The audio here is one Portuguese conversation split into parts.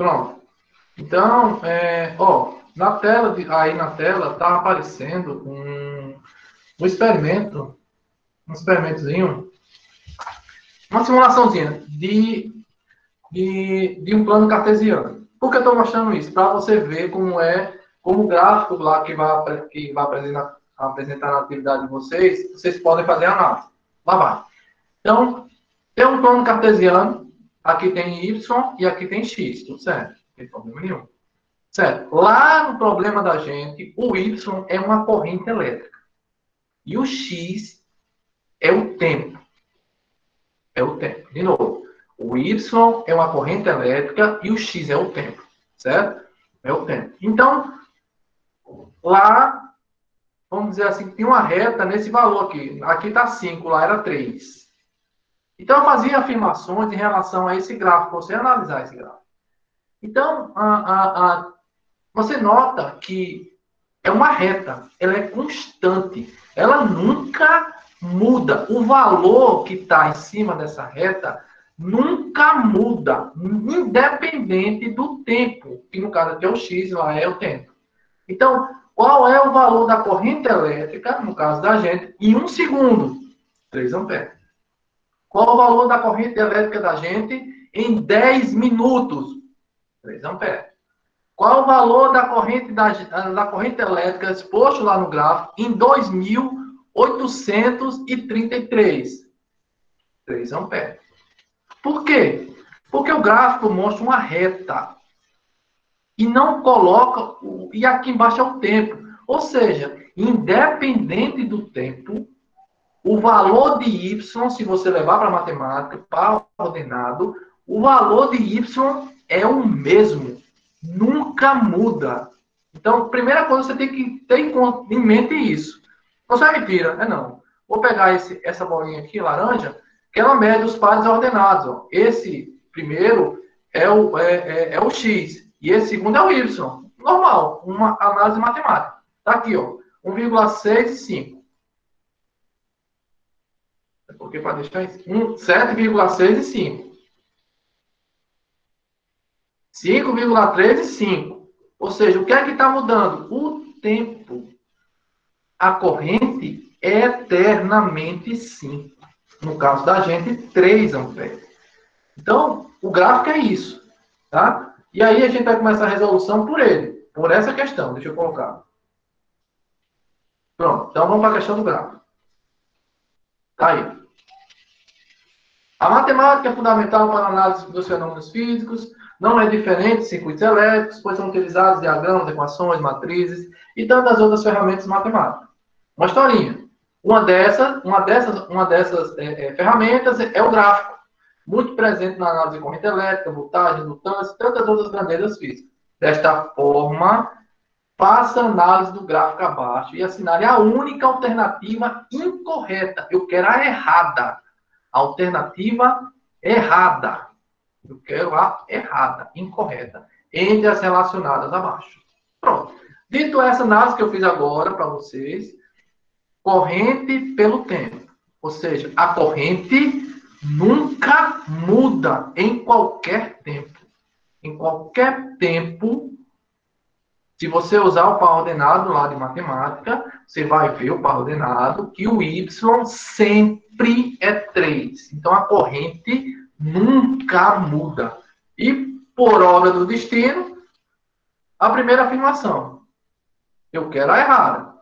Pronto. Então, é, ó, na tela, de, aí na tela tá aparecendo um, um experimento, um experimentozinho, uma simulaçãozinha de, de, de um plano cartesiano. Por que eu estou mostrando isso? Para você ver como é, como o gráfico lá que vai, que vai apresentar, apresentar na atividade de vocês, vocês podem fazer análise. Lá vai. Então, tem um plano cartesiano, aqui tem Y e aqui tem X, tudo certo? Não tem problema nenhum. Certo? Lá no problema da gente, o Y é uma corrente elétrica. E o X é o tempo. É o tempo. De novo. O Y é uma corrente elétrica e o X é o tempo. Certo? É o tempo. Então, lá, vamos dizer assim, tem uma reta nesse valor aqui. Aqui está 5, lá era 3. Então, eu fazia afirmações em relação a esse gráfico, você analisar esse gráfico. Então, a, a, a você nota que é uma reta, ela é constante, ela nunca muda. O valor que está em cima dessa reta nunca muda, independente do tempo, que no caso aqui é o x, lá é o tempo. Então, qual é o valor da corrente elétrica, no caso da gente, em um segundo? 3 amperes. Qual o valor da corrente elétrica da gente em 10 minutos? 3 amperes. Qual o valor da corrente, da, da corrente elétrica exposto lá no gráfico em 2.833? 3 amperes. Por quê? Porque o gráfico mostra uma reta e não coloca. E aqui embaixo é o tempo. Ou seja, independente do tempo, o valor de y, se você levar para matemática, para ordenado, o valor de y é o mesmo nunca muda. Então, primeira coisa, você tem que ter em mente isso. Você é mentira, é não. Vou pegar esse, essa bolinha aqui, laranja, que ela mede os pares ordenados. Ó. Esse primeiro é o, é, é, é, o X e esse segundo é o Y. Normal, uma análise matemática. Tá aqui, ó, 1,6 e 5. É porque para deixar isso, 7,6 e 5. 5,3 e 5. Ou seja, o que é que está mudando? O tempo. A corrente é eternamente 5. No caso da gente, 3 amperes. Então, o gráfico é isso. Tá? E aí a gente vai começar a resolução por ele. Por essa questão. Deixa eu colocar. Pronto. Então, vamos para a questão do gráfico. Tá aí. A matemática é fundamental para a análise dos fenômenos físicos, não é diferente de circuitos elétricos, pois são utilizados diagramas, equações, matrizes e tantas outras ferramentas matemáticas. Uma historinha. Uma dessas, uma dessas, uma dessas é, é, ferramentas é o gráfico, muito presente na análise de corrente elétrica, voltagem, lutância e tantas outras grandezas físicas. Desta forma, faça análise do gráfico abaixo e assinale a única alternativa incorreta. Eu quero a errada. Alternativa errada. Eu quero a errada, incorreta, entre as relacionadas abaixo. Pronto. Dito essa análise que eu fiz agora para vocês, corrente pelo tempo. Ou seja, a corrente nunca muda em qualquer tempo. Em qualquer tempo, se você usar o par ordenado lá de matemática, você vai ver o par ordenado que o y sempre é 3. Então, a corrente nunca muda. E, por obra do destino, a primeira afirmação. Eu quero a errada.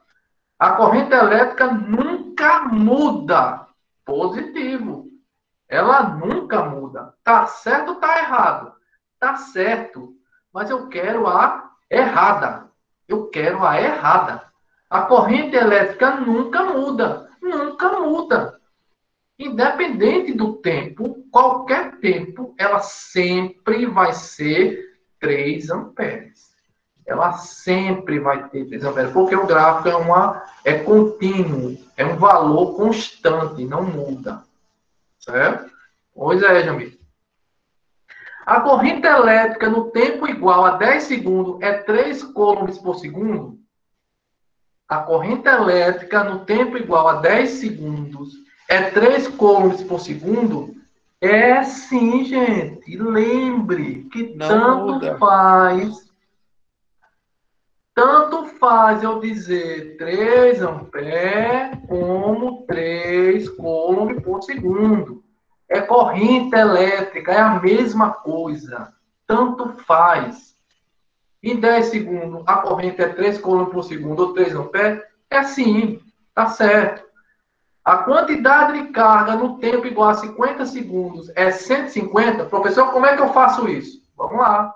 A corrente elétrica nunca muda. Positivo. Ela nunca muda. Tá certo ou tá errado? Tá certo. Mas eu quero a errada. Eu quero a errada. A corrente elétrica nunca muda. Nunca muda. Independente do tempo, qualquer tempo, ela sempre vai ser 3 amperes. Ela sempre vai ter 3 amperes, porque o gráfico é, uma, é contínuo, é um valor constante, não muda. Certo? Pois é, Jamil. A corrente elétrica no tempo igual a 10 segundos é 3 coulombs por segundo? A corrente elétrica no tempo igual a 10 segundos é 3 coulombs por segundo, É sim, gente. Lembre que Não tanto muda. faz. Tanto faz eu dizer 3 amperes como 3 coulomb por segundo. É corrente elétrica, é a mesma coisa. Tanto faz. Em 10 segundos, a corrente é 3 coulomb por segundo ou 3 amperes? É sim, tá certo. A quantidade de carga no tempo igual a 50 segundos é 150. Professor, como é que eu faço isso? Vamos lá.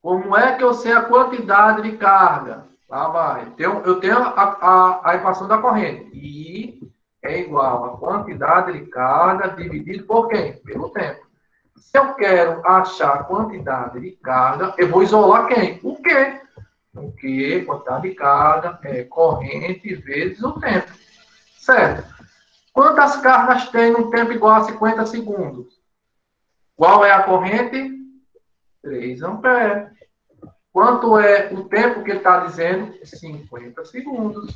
Como é que eu sei a quantidade de carga? Lá vai. Eu tenho a, a, a equação da corrente. I é igual a quantidade de carga dividido por quem? Pelo tempo. Se eu quero achar a quantidade de carga, eu vou isolar quem? O quê? O que? Quantidade de carga é corrente vezes o tempo. Certo. Quantas cargas tem num tempo igual a 50 segundos? Qual é a corrente? 3 amperes. Quanto é o tempo que ele está dizendo? 50 segundos.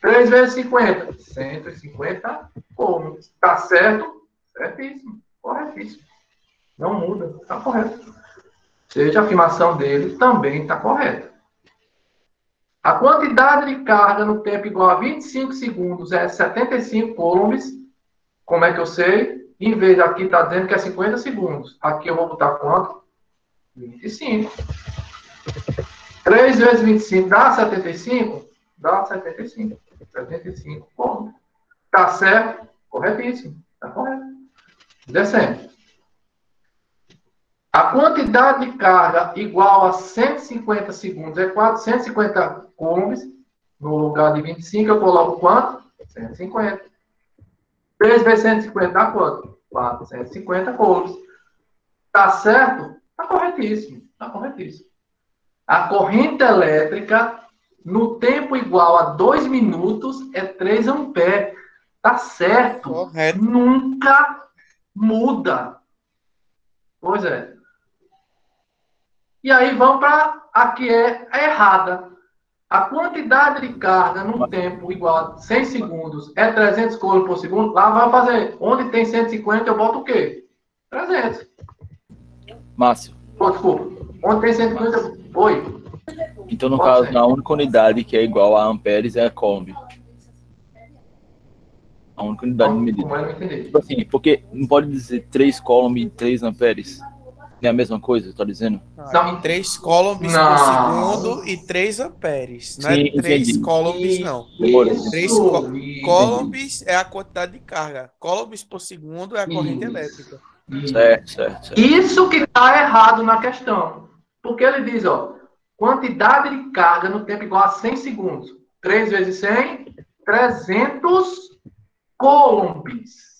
3 vezes 50, 150 ohms. Está certo? Certíssimo. Corretíssimo. Não muda. Está correto. Seja a afirmação dele também está correta. A quantidade de carga no tempo igual a 25 segundos é 75 coulombs. Como é que eu sei? Em vez aqui está dizendo que é 50 segundos. Aqui eu vou botar quanto? 25. 3 vezes 25 dá 75? Dá 75. 75 coulombs. Tá certo? Corretíssimo. Tá correto. Descendo. A quantidade de carga igual a 150 segundos é 450 coulombs. No lugar de 25, eu coloco quanto? 150. 3 vezes 150 dá quanto? 450 coulombs. Tá certo? Tá corretíssimo. Tá corretíssimo. A corrente elétrica, no tempo igual a 2 minutos, é 3 amperes. Tá certo. Correto. Nunca muda. Pois é. E aí vamos para a que é a errada. A quantidade de carga num tempo igual a 100 segundos é 300 coulos por segundo. Lá vai fazer. Onde tem 150, eu boto o quê? 300. Márcio. Pô, desculpa. Onde tem 150, oi. Então, no Pode caso, ser. a única unidade que é igual a amperes é a Kombi. A única unidade de medida. É. Tipo assim, porque não pode dizer 3 coulomb e 3 amperes. É a mesma coisa, tá dizendo? Não, 3 coulombs por segundo e 3 amperes. Não Sim, é 3 coulombs, não. 3 coulombs é a quantidade de carga. Coulombs por segundo é a corrente Isso. elétrica. Certo, certo, certo. Isso que está errado na questão. Porque ele diz, ó, quantidade de carga no tempo igual a 100 segundos. 3 vezes 100, 300 coulombs.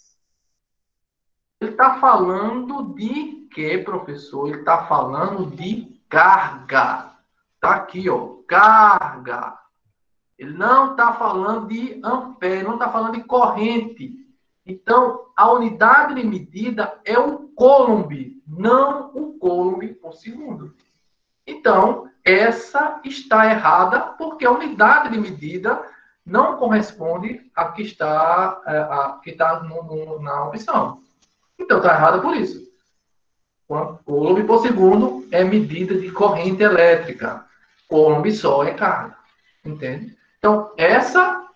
Ele está falando de que, professor? Ele está falando de carga. Está aqui, ó, carga. Ele não está falando de ampere, não está falando de corrente. Então, a unidade de medida é o coulomb, não o coulomb por segundo. Então, essa está errada porque a unidade de medida não corresponde à que está, a, que está no, no, na opção. Então, está errada por isso. Coulomb por segundo é medida de corrente elétrica. Coulomb só é carga. Entende? Então, essa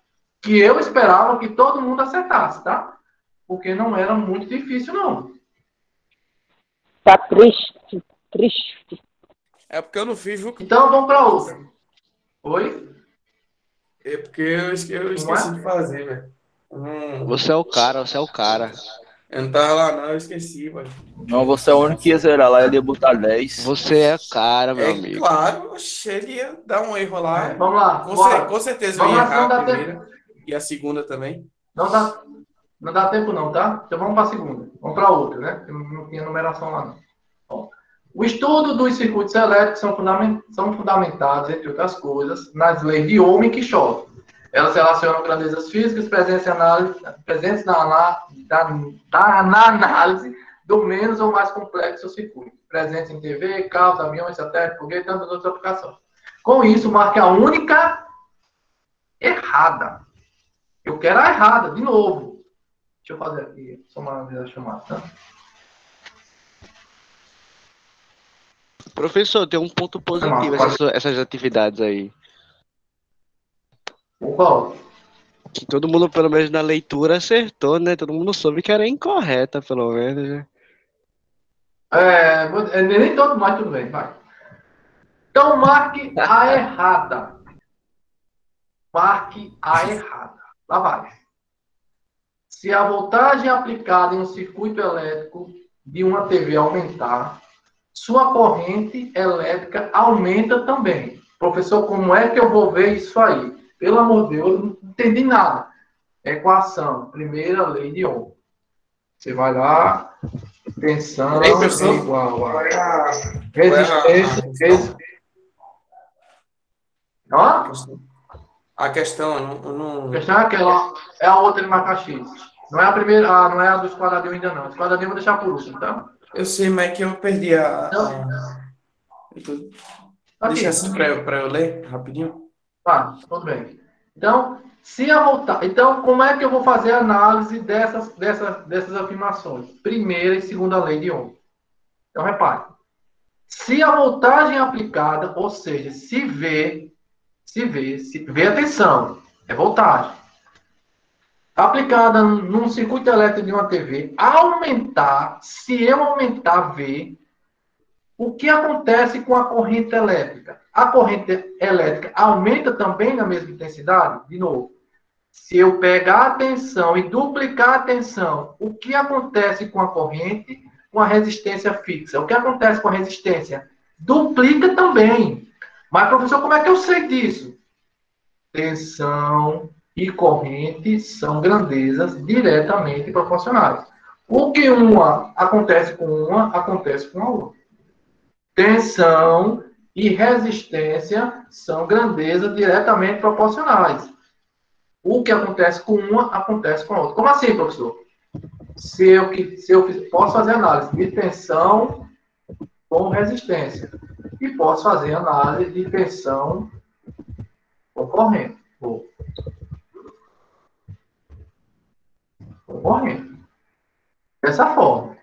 que eu esperava que todo mundo acertasse, tá? Porque não era muito difícil, não. Tá triste, triste. É porque eu não fiz, viu? Então, vamos para outra. Oi? É porque eu esqueci, eu esqueci é? de fazer, velho. Hum. Você é o cara, você é o cara. Eu não tava lá, não, eu esqueci, mano. Não, você é o único que ia zerar lá, ele ia botar 10. Você é cara, meu é, amigo. Claro, ele ia dar um erro lá. É, vamos lá. Com, cer com certeza vamos eu ia errar a primeira. Tempo. E a segunda também. Não dá, não dá tempo, não, tá? Então vamos para a segunda. Vamos para outra, né? Não tinha numeração lá, não. Bom, o estudo dos circuitos elétricos são, fundament são fundamentados, entre outras coisas, nas leis de Ohm e Kirchhoff elas relacionam grandezas físicas presentes, análise, presentes na, da, da, na análise do menos ou mais complexo circuito, presentes em TV, carros, aviões, satélites, foguetes e tantas outras aplicações. Com isso, marque a única errada. Eu quero a errada, de novo. Deixa eu fazer aqui, só uma vez a chamada, tá? Professor, tem um ponto positivo essas, essas atividades aí. Qual? Que todo mundo, pelo menos na leitura, acertou, né? Todo mundo soube que era incorreta, pelo menos. Né? É, nem todo, mas tudo bem, vai. Então, marque a errada. Marque a errada. Lá vai. Se a voltagem aplicada em um circuito elétrico de uma TV aumentar, sua corrente elétrica aumenta também. Professor, como é que eu vou ver isso aí? Pelo amor de Deus, não entendi nada. Equação, primeira lei de Ohm. Você vai lá, tensão é igual a resistência, resistência. A questão, não, não... A questão é aquela, é a outra de Macaxis. Não é a primeira, ah, não é a dos quadradinhos ainda não. Os quadradinhos eu vou deixar por último, tá? Eu sei, mas é que eu perdi a. Então, Deixa assim para eu, eu ler rapidinho. Tá, tudo bem. Então, se a voltar. Então, como é que eu vou fazer a análise dessas, dessas, dessas afirmações? Primeira e segunda lei de Ohm. Então, repare. Se a voltagem aplicada, ou seja, se V, se V, se V, atenção, é voltagem aplicada num circuito elétrico de uma TV, aumentar, se eu aumentar V, o que acontece com a corrente elétrica? A corrente elétrica aumenta também na mesma intensidade? De novo, se eu pegar a tensão e duplicar a tensão, o que acontece com a corrente com a resistência fixa? O que acontece com a resistência? Duplica também. Mas, professor, como é que eu sei disso? Tensão e corrente são grandezas diretamente proporcionais. O que uma acontece com uma, acontece com a outra. Tensão e resistência são grandezas diretamente proporcionais. O que acontece com uma, acontece com a outra. Como assim, professor? Se eu, se eu posso fazer análise de tensão com resistência. E posso fazer análise de tensão com corrente. Vou. concorrente. Dessa forma.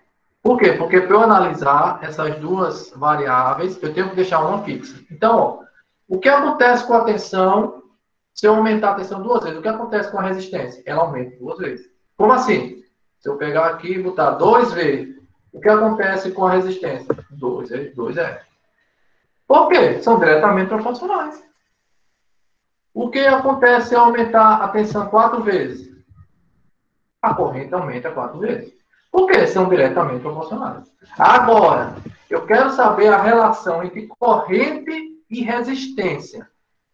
Por quê? Porque para eu analisar essas duas variáveis, eu tenho que deixar uma fixa. Então, ó, o que acontece com a tensão se eu aumentar a tensão duas vezes? O que acontece com a resistência? Ela aumenta duas vezes. Como assim? Se eu pegar aqui e botar dois vezes, o que acontece com a resistência? Dois, dois é. Por quê? São diretamente proporcionais. O que acontece se eu aumentar a tensão quatro vezes? a corrente aumenta quatro vezes. Porque são diretamente proporcionais. Agora, eu quero saber a relação entre corrente e resistência.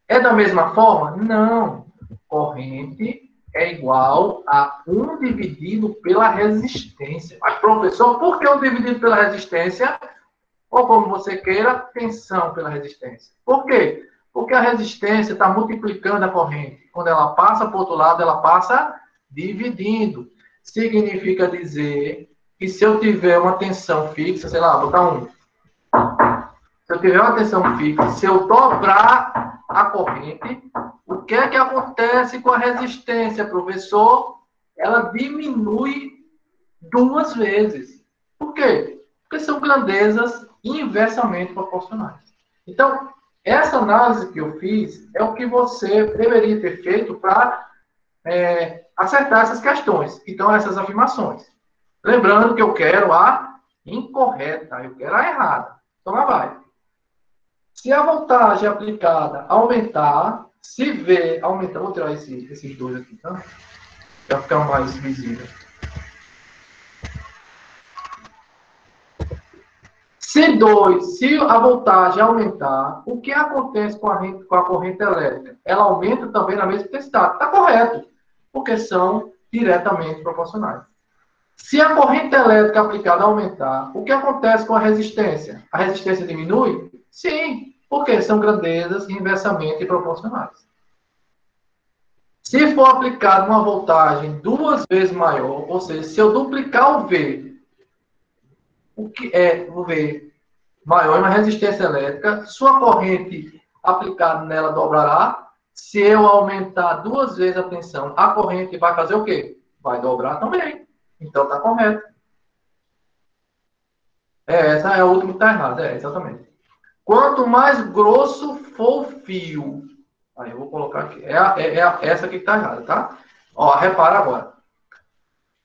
É da mesma forma? Não. Corrente é igual a 1 dividido pela resistência. Mas, professor, por que 1 dividido pela resistência? Ou como você queira, tensão pela resistência. Por quê? Porque a resistência está multiplicando a corrente. Quando ela passa para o outro lado, ela passa dividindo. Significa dizer que se eu tiver uma tensão fixa, sei lá, botar um. Se eu tiver uma tensão fixa, se eu dobrar a corrente, o que é que acontece com a resistência, professor? Ela diminui duas vezes. Por quê? Porque são grandezas inversamente proporcionais. Então, essa análise que eu fiz é o que você deveria ter feito para é, acertar essas questões. Então, essas afirmações. Lembrando que eu quero a incorreta, eu quero a errada. Então, lá vai. Se a voltagem aplicada aumentar, se V aumentar, vou tirar esse, esses dois aqui, tá? Para ficar mais visível. Se 2, se a voltagem aumentar, o que acontece com a, com a corrente elétrica? Ela aumenta também na mesma intensidade. Está correto porque são diretamente proporcionais. Se a corrente elétrica aplicada aumentar, o que acontece com a resistência? A resistência diminui? Sim, porque são grandezas inversamente proporcionais. Se for aplicada uma voltagem duas vezes maior, ou seja, se eu duplicar o V, o que é o V maior uma resistência elétrica, sua corrente aplicada nela dobrará se eu aumentar duas vezes a tensão, a corrente vai fazer o quê? vai dobrar também. Então tá correto. É, essa é a última que tá errada, é, exatamente. Quanto mais grosso for o fio, aí eu vou colocar aqui, é, a, é, é essa aqui que tá errada, tá? Ó, repara agora.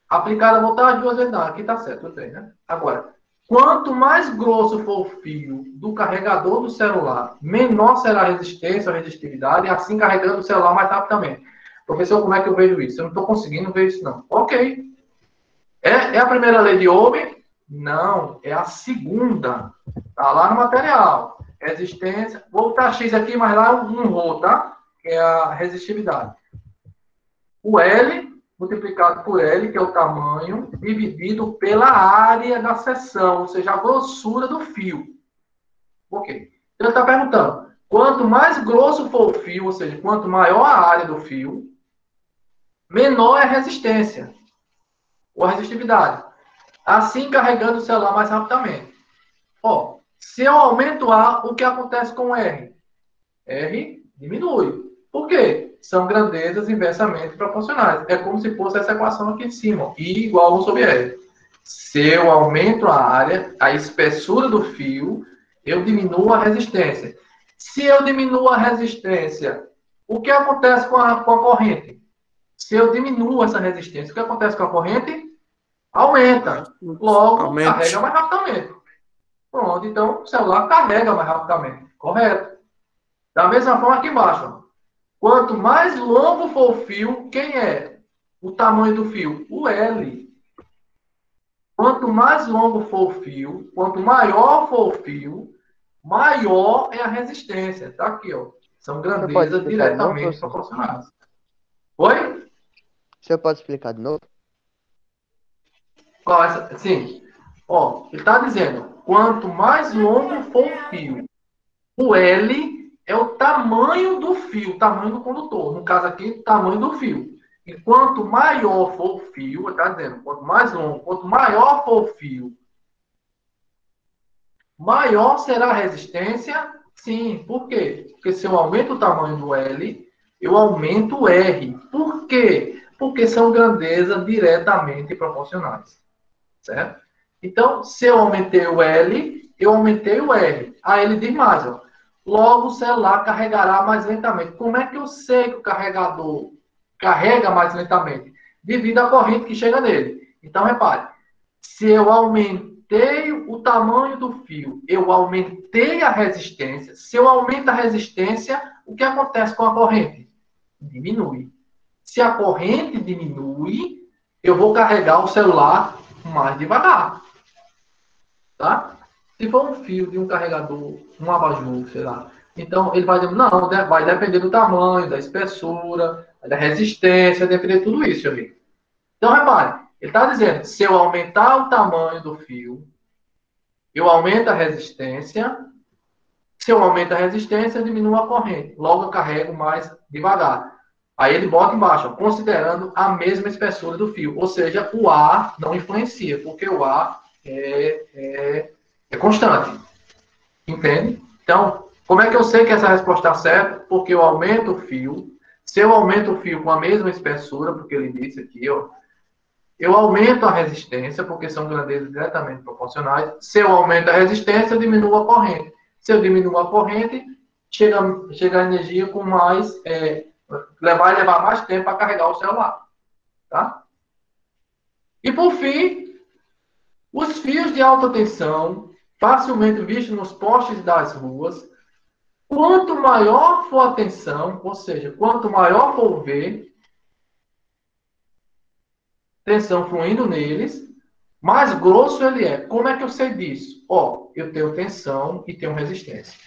Aplicada a voltagem, duas vezes não, aqui tá certo, eu né? Agora, quanto mais grosso for o fio do carregador do celular, menor será a resistência, a resistividade, e assim carregando o celular mais rapidamente. Professor, como é que eu vejo isso? Eu não estou conseguindo ver isso, não. Ok. É, é a primeira lei de Ohm? Não, é a segunda. Está lá no material. Resistência. Vou botar X aqui, mas lá não vou, tá? Que é a resistividade. O L multiplicado por L, que é o tamanho, dividido pela área da seção, ou seja, a grossura do fio. Ok. Então, ele está perguntando, quanto mais grosso for o fio, ou seja, quanto maior a área do fio, menor é a resistência, ou a resistividade. Assim, carregando o celular mais rapidamente. Ó, se eu aumento A, o que acontece com R? R diminui. Por quê? São grandezas inversamente proporcionais. É como se fosse essa equação aqui em cima. I igual a 1 sobre R. Se eu aumento a área, a espessura do fio, eu diminuo a resistência. Se eu diminuo a resistência, o que acontece com a, com a corrente? Se eu diminuo essa resistência, o que acontece com a corrente? Aumenta. Logo, Aumenta. carrega mais rapidamente. Pronto, então o celular carrega mais rapidamente. Correto. Da mesma forma aqui embaixo. Quanto mais longo for o fio, quem é o tamanho do fio? O L. Quanto mais longo for o fio, quanto maior for o fio, maior é a resistência. Tá aqui, ó. São grandezas diretamente proporcionais. Oi? Você pode explicar de novo? Qual essa? Sim. Ó, ele está dizendo, quanto mais longo for o fio, o L é o tamanho do fio, tamanho do condutor. No caso aqui, tamanho do fio. E quanto maior for o fio, está dizendo, quanto mais longo, quanto maior for o fio, maior será a resistência? Sim. Por quê? Porque se eu aumento o tamanho do L, eu aumento o R. Por quê? porque são grandezas diretamente proporcionais. Certo? Então, se eu aumentei o L, eu aumentei o R. Aí ele diz mais, ó, logo o celular carregará mais lentamente. Como é que eu sei que o carregador carrega mais lentamente? Devido à corrente que chega nele. Então, repare, se eu aumentei o tamanho do fio, eu aumentei a resistência. Se eu aumento a resistência, o que acontece com a corrente? Diminui. Se a corrente diminui, eu vou carregar o celular mais devagar. Tá? Se for um fio de um carregador, um abajur, sei lá, então ele vai dizer, não, vai depender do tamanho, da espessura, da resistência, depender de tudo isso, amigo. Então, repare, ele está dizendo, se eu aumentar o tamanho do fio, eu aumento a resistência, se eu aumento a resistência, eu diminuo a corrente. Logo, eu carrego mais devagar. Aí ele bota embaixo, considerando a mesma espessura do fio. Ou seja, o ar não influencia, porque o ar é, é, é constante. Entende? Então, como é que eu sei que essa resposta está certa? Porque eu aumento o fio. Se eu aumento o fio com a mesma espessura, porque ele disse aqui, ó, eu aumento a resistência, porque são grandezas diretamente proporcionais. Se eu aumento a resistência, eu diminuo a corrente. Se eu diminuo a corrente, chega, chega a energia com mais é, levar levar mais tempo para carregar o celular. Tá? E por fim, os fios de alta tensão, facilmente vistos nos postes das ruas, quanto maior for a tensão, ou seja, quanto maior for o V, tensão fluindo neles, mais grosso ele é. Como é que eu sei disso? Ó, eu tenho tensão e tenho resistência.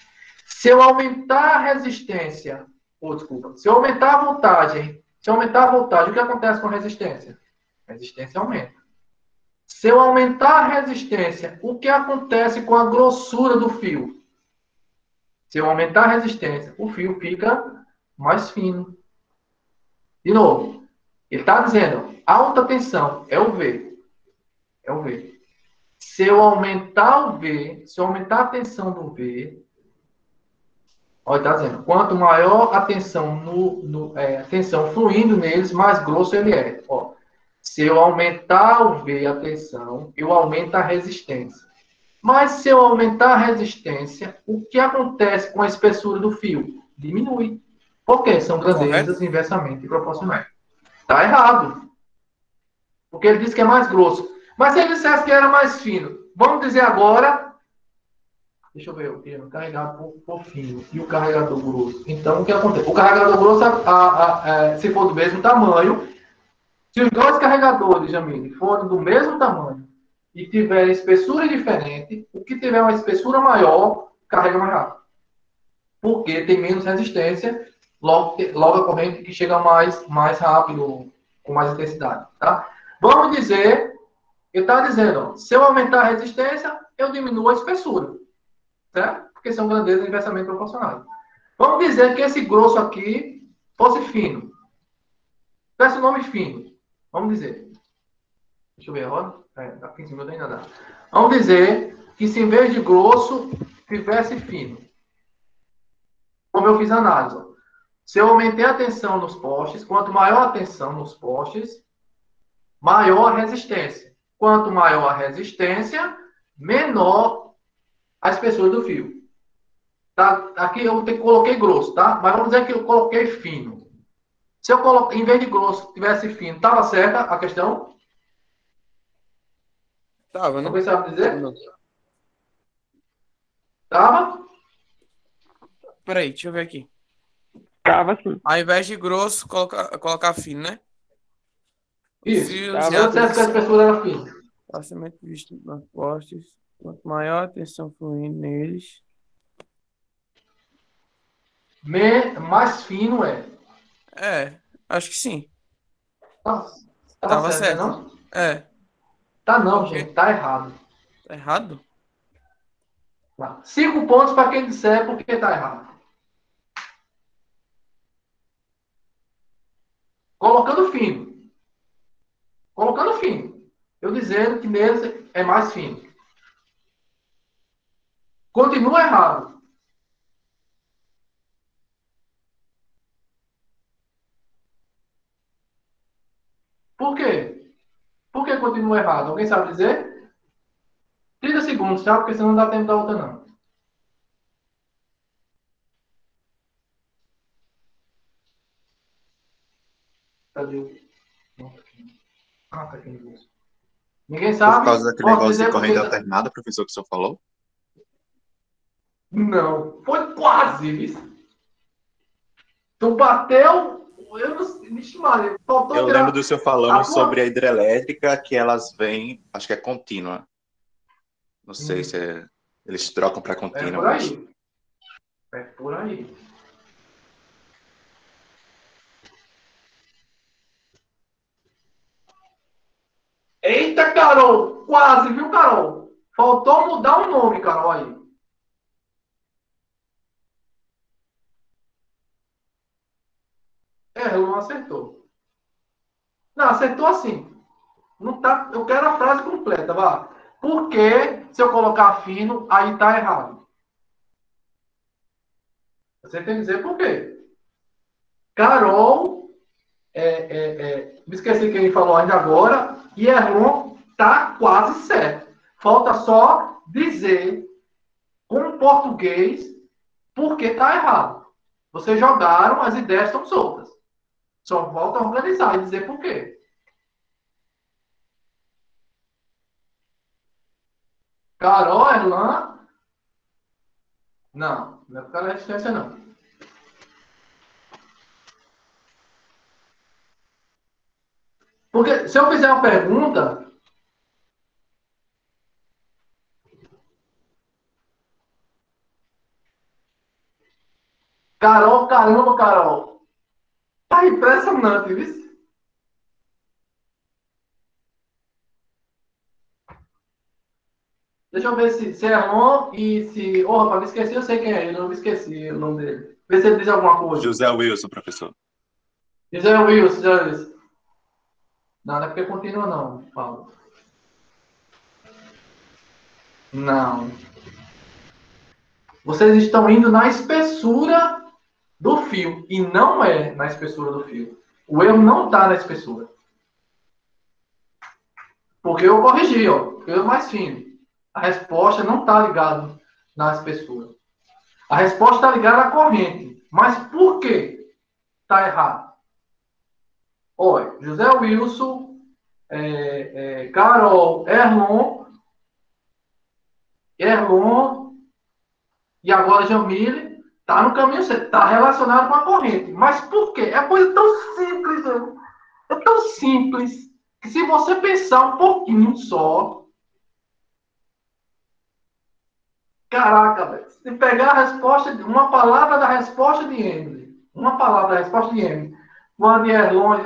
Se eu aumentar a resistência ou desculpa, se eu aumentar a voltagem, se eu aumentar a voltagem, o que acontece com a resistência? A resistência aumenta. Se eu aumentar a resistência, o que acontece com a grossura do fio? Se eu aumentar a resistência, o fio fica mais fino. De novo, ele está dizendo, alta tensão é o V. É o V. Se eu aumentar o V, se eu aumentar a tensão do V, Olha, está dizendo, quanto maior a tensão, no, no, é, tensão fluindo neles, mais grosso ele é. Ó, Se eu aumentar o V, a tensão, eu aumento a resistência. Mas se eu aumentar a resistência, o que acontece com a espessura do fio? Diminui. Por quê? São grandezas Correto. inversamente proporcionais. Está errado. Porque ele disse que é mais grosso. Mas se ele dissesse que era mais fino, vamos dizer agora. Deixa eu ver o termo. Carregado por, por fino e o carregador grosso. Então, o que acontece? O carregador grosso, a, a, a, é, se for do mesmo tamanho, se os dois carregadores, Jamile, forem do mesmo tamanho e tiverem espessura diferente, o que tiver uma espessura maior, carrega mais rápido. Porque tem menos resistência, logo, logo a corrente que chega mais, mais rápido, com mais intensidade. Tá? Vamos dizer, ele está dizendo, ó, se eu aumentar a resistência, eu diminuo a espessura. Certo? Porque são grandezas inversamente proporcionais. Vamos dizer que esse grosso aqui fosse fino. Tivesse o nome fino. Vamos dizer. Deixa eu ver roda. É, aqui em cima ainda dá. Vamos dizer que se em vez de grosso, tivesse fino. Como eu fiz a análise. Ó. Se eu aumentei a tensão nos postes, quanto maior a tensão nos postes, maior a resistência. Quanto maior a resistência, menor a espessura do fio. Tá? Aqui eu coloquei grosso, tá? Mas vamos dizer que eu coloquei fino. Se eu coloquei, em vez de grosso, tivesse fino, estava certa a questão? Tava, não? Alguém sabe dizer? Tava? Peraí, deixa eu ver aqui. Tava sim. Ao invés de grosso, colocar, colocar fino, né? Isso. Se tá, eu dissesse que as pessoas eram finas. Facilmente visto nas postes. Quanto maior a tensão fluindo neles. Me... Mais fino é. É, acho que sim. Tá, tá Tava certo, certo, não? É. Tá não, gente. Tá errado. Tá errado? Tá. Cinco pontos para quem disser porque tá errado. Colocando fino. Colocando fino. Eu dizendo que neles é mais fino. Continua errado. Por quê? Por que continua errado? Alguém sabe dizer? 30 segundos, tá? Porque senão não dá tempo da outra, não. Cadê o... Ah, tá aqui no Ninguém sabe. Por causa daquele negócio de corrente alternada, professor, que o senhor falou? Não, foi quase? Tu bateu. Eu não faltou Eu lembro do senhor falando a sobre a hidrelétrica, que elas vêm, acho que é contínua. Não sei hum. se é, eles trocam para contínua. É por aí. Mas... É por aí. Eita, Carol! Quase, viu, Carol? Faltou mudar o nome, Carol, aí. É, não acertou. Não, acertou assim. Não tá, eu quero a frase completa, vá. Porque se eu colocar fino, aí tá errado. Você tem que dizer por quê. Carol, é, é, é, me esqueci quem falou ainda agora, e Erlon está quase certo. Falta só dizer com português por que está errado. Vocês jogaram, as ideias estão soltas. Só falta organizar e dizer por quê. Carol, Erlan. Não, não é por causa da resistência, não. Porque se eu fizer uma pergunta. Carol, caramba, Carol. Tá impressionante, viu? Deixa eu ver se, se é Ron e se. Oh, rapaz, me esqueci, eu sei quem é ele, não me esqueci o nome dele. Vê se ele diz alguma coisa. José Wilson, professor. José Wilson, José Wilson. Nada porque continua não, Paulo. Não. Vocês estão indo na espessura do fio e não é na espessura do fio. O erro não está na espessura. Porque eu corrigi, ó. Eu mais fino. A resposta não está ligada na espessura. A resposta está ligada à corrente. Mas por que está errado? Olha, José Wilson, é, é, Carol, Erlon, Erlon e agora Jamile Está no caminho certo, está relacionado com a corrente. Mas por quê? É coisa tão simples, é tão simples, que se você pensar um pouquinho só. Caraca, velho. Se pegar a resposta, uma palavra da resposta de Emily, uma palavra da resposta de Emily, uma de Erlon,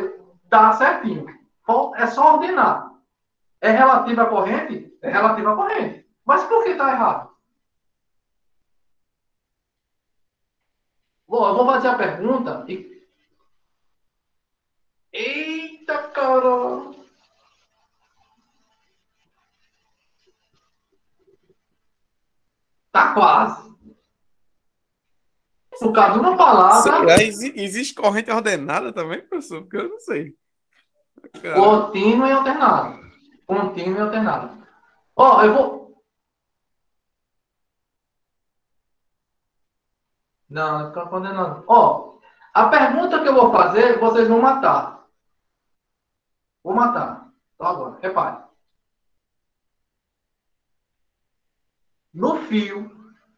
dá certinho. É só ordenar. É relativa à corrente? É relativa à corrente. Mas por que está errado? Bom, eu vou fazer a pergunta e. Eita, cara! Tá quase. No caso, uma palavra. existe corrente ordenada também, professor? Porque eu não sei. Contínuo e alternado. Contínuo e alternado. Ó, eu vou. Não, não fica condenando. Ó, a pergunta que eu vou fazer, vocês vão matar. Vou matar. Então agora, repare. No fio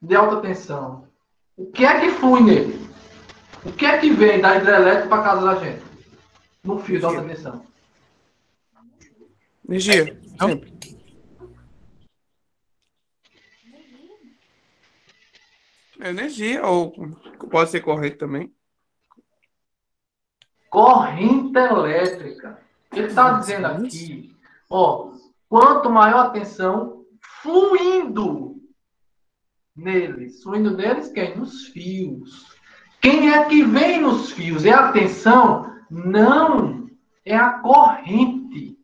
de alta tensão, o que é que flui nele? O que é que vem da hidrelétrica para casa da gente? No fio de alta tensão. Energia. Sempre. Energia, ou pode ser corrente também. Corrente elétrica. Ele está dizendo aqui, ó, quanto maior a tensão fluindo neles. Fluindo neles quem? Nos fios. Quem é que vem nos fios? É a tensão? Não, é a corrente.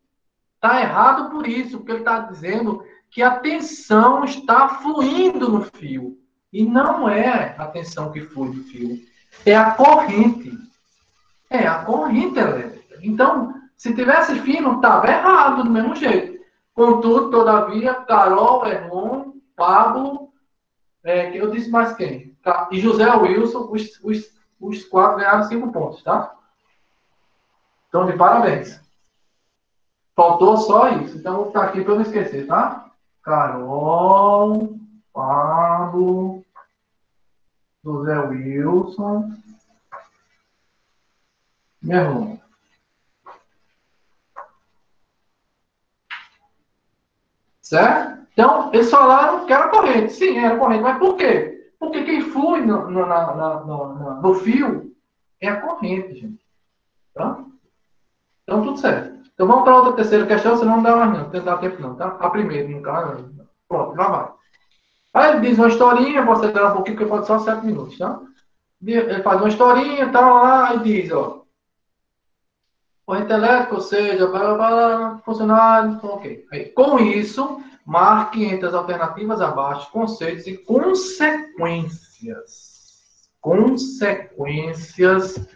Está errado por isso, porque ele está dizendo que a tensão está fluindo no fio. E não é a tensão que flui do fio, é a corrente. É a corrente elétrica. Então, se tivesse fino, estava errado do mesmo jeito. Contudo, todavia, Carol, Erlon, Pablo, é, eu disse mais quem? E José Wilson, os, os, os quatro ganharam cinco pontos, tá? Então, de parabéns. Faltou só isso. Então, vou ficar aqui para eu não esquecer, tá? Carol, Pablo, José Wilson, meu irmão. Certo? Então, eles falaram que era corrente. Sim, era corrente. Mas por quê? Porque quem flui no, no, na, na, no, no fio é a corrente, gente. Tá? Então, tudo certo. Então, vamos para outra terceira questão, senão não dá mais não. Não dá tempo não, tá? A primeira, no caso. Pronto, já vai. Aí ele diz uma historinha, vou acelerar um pouquinho, porque pode só sete minutos, tá? Ele faz uma historinha, tá lá, e diz, ó. Corrente elétrica, ou seja, blá, blá, blá, funcionário, ok. Aí, com isso, marque entre as alternativas abaixo conceitos e consequências. Consequências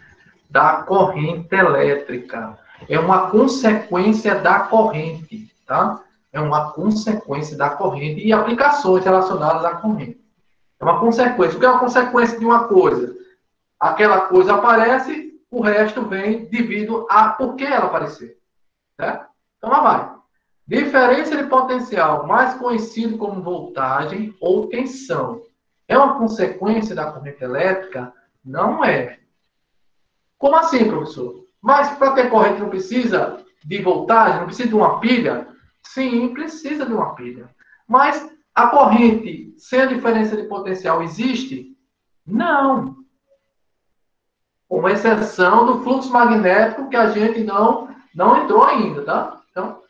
da corrente elétrica. É uma consequência da corrente, tá? É uma consequência da corrente e aplicações relacionadas à corrente. É uma consequência. O que é uma consequência de uma coisa? Aquela coisa aparece, o resto vem devido a por que ela apareceu. Certo? Então lá vai. Diferença de potencial, mais conhecido como voltagem ou tensão. É uma consequência da corrente elétrica? Não é. Como assim, professor? Mas para ter corrente não precisa de voltagem, não precisa de uma pilha? Sim, precisa de uma pilha. Mas a corrente sem a diferença de potencial existe? Não. Com exceção do fluxo magnético que a gente não, não entrou ainda, tá? Então,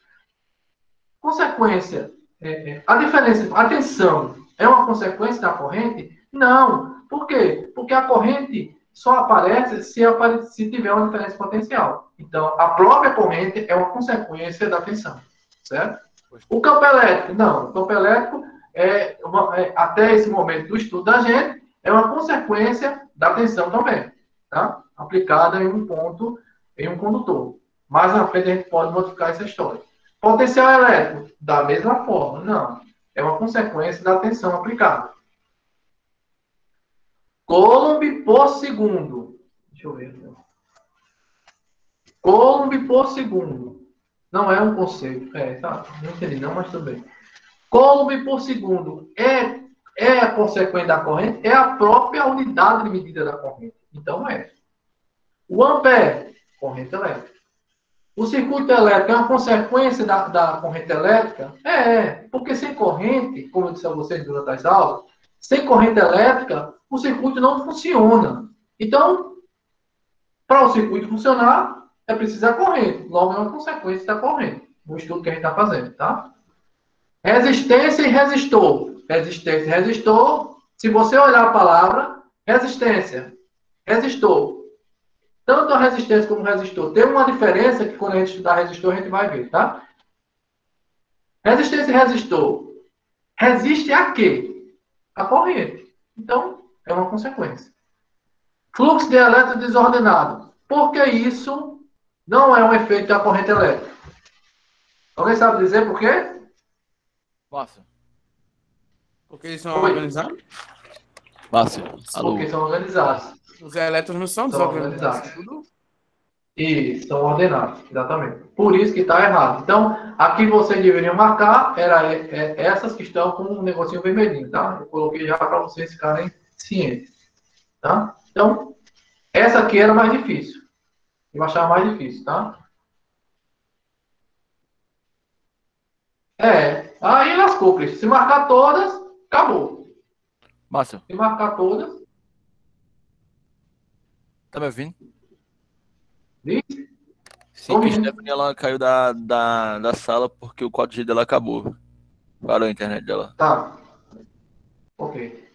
consequência. É, é, a diferença, a tensão é uma consequência da corrente? Não. Por quê? Porque a corrente só aparece se, apare se tiver uma diferença potencial. Então, a própria corrente é uma consequência da tensão certo? O campo elétrico, não. O campo elétrico, é, uma, é, até esse momento do estudo da gente, é uma consequência da tensão também, tá? Aplicada em um ponto, em um condutor. Mais na frente a gente pode modificar essa história. Potencial elétrico, da mesma forma. Não. É uma consequência da tensão aplicada. Coulomb por segundo. Deixa eu ver. Coulomb por segundo. Não é um conceito. É, tá. Não entendi não, mas bem. Coulomb por segundo é, é a consequência da corrente? É a própria unidade de medida da corrente. Então é. O ampere, corrente elétrica. O circuito elétrico é uma consequência da, da corrente elétrica? É, porque sem corrente, como eu disse a vocês durante as aulas, sem corrente elétrica, o circuito não funciona. Então, para o circuito funcionar, é preciso a corrente. Logo, é uma consequência da corrente, no estudo que a gente está fazendo, tá? Resistência e resistor. Resistência e resistor. Se você olhar a palavra, resistência, resistor. Tanto a resistência como o resistor. Tem uma diferença que quando a gente estudar resistor, a gente vai ver, tá? Resistência e resistor. Resiste a quê? A corrente. Então, é uma consequência. Fluxo de elétron desordenado. Por que isso não é um efeito da corrente elétrica? Alguém sabe dizer por quê? Márcio. Porque eles são Oi. organizados? Márcio. Porque são organizados. Os elétrons não são desorganizados. E são ordenados, exatamente. Por isso que está errado. Então, aqui vocês deveriam marcar era é, essas que estão com um negocinho vermelhinho, tá? Eu coloquei já para vocês ficarem cientes, tá? Então, essa aqui era mais difícil. Eu achava mais difícil, tá? É, aí lascou, Cristo. Se marcar todas, acabou. Márcio. Se marcar todas. Tá me ouvindo? Diz? Sim, que a Stephanie ela caiu da, da, da sala porque o 4G dela acabou. Parou a internet dela. Tá. Ok.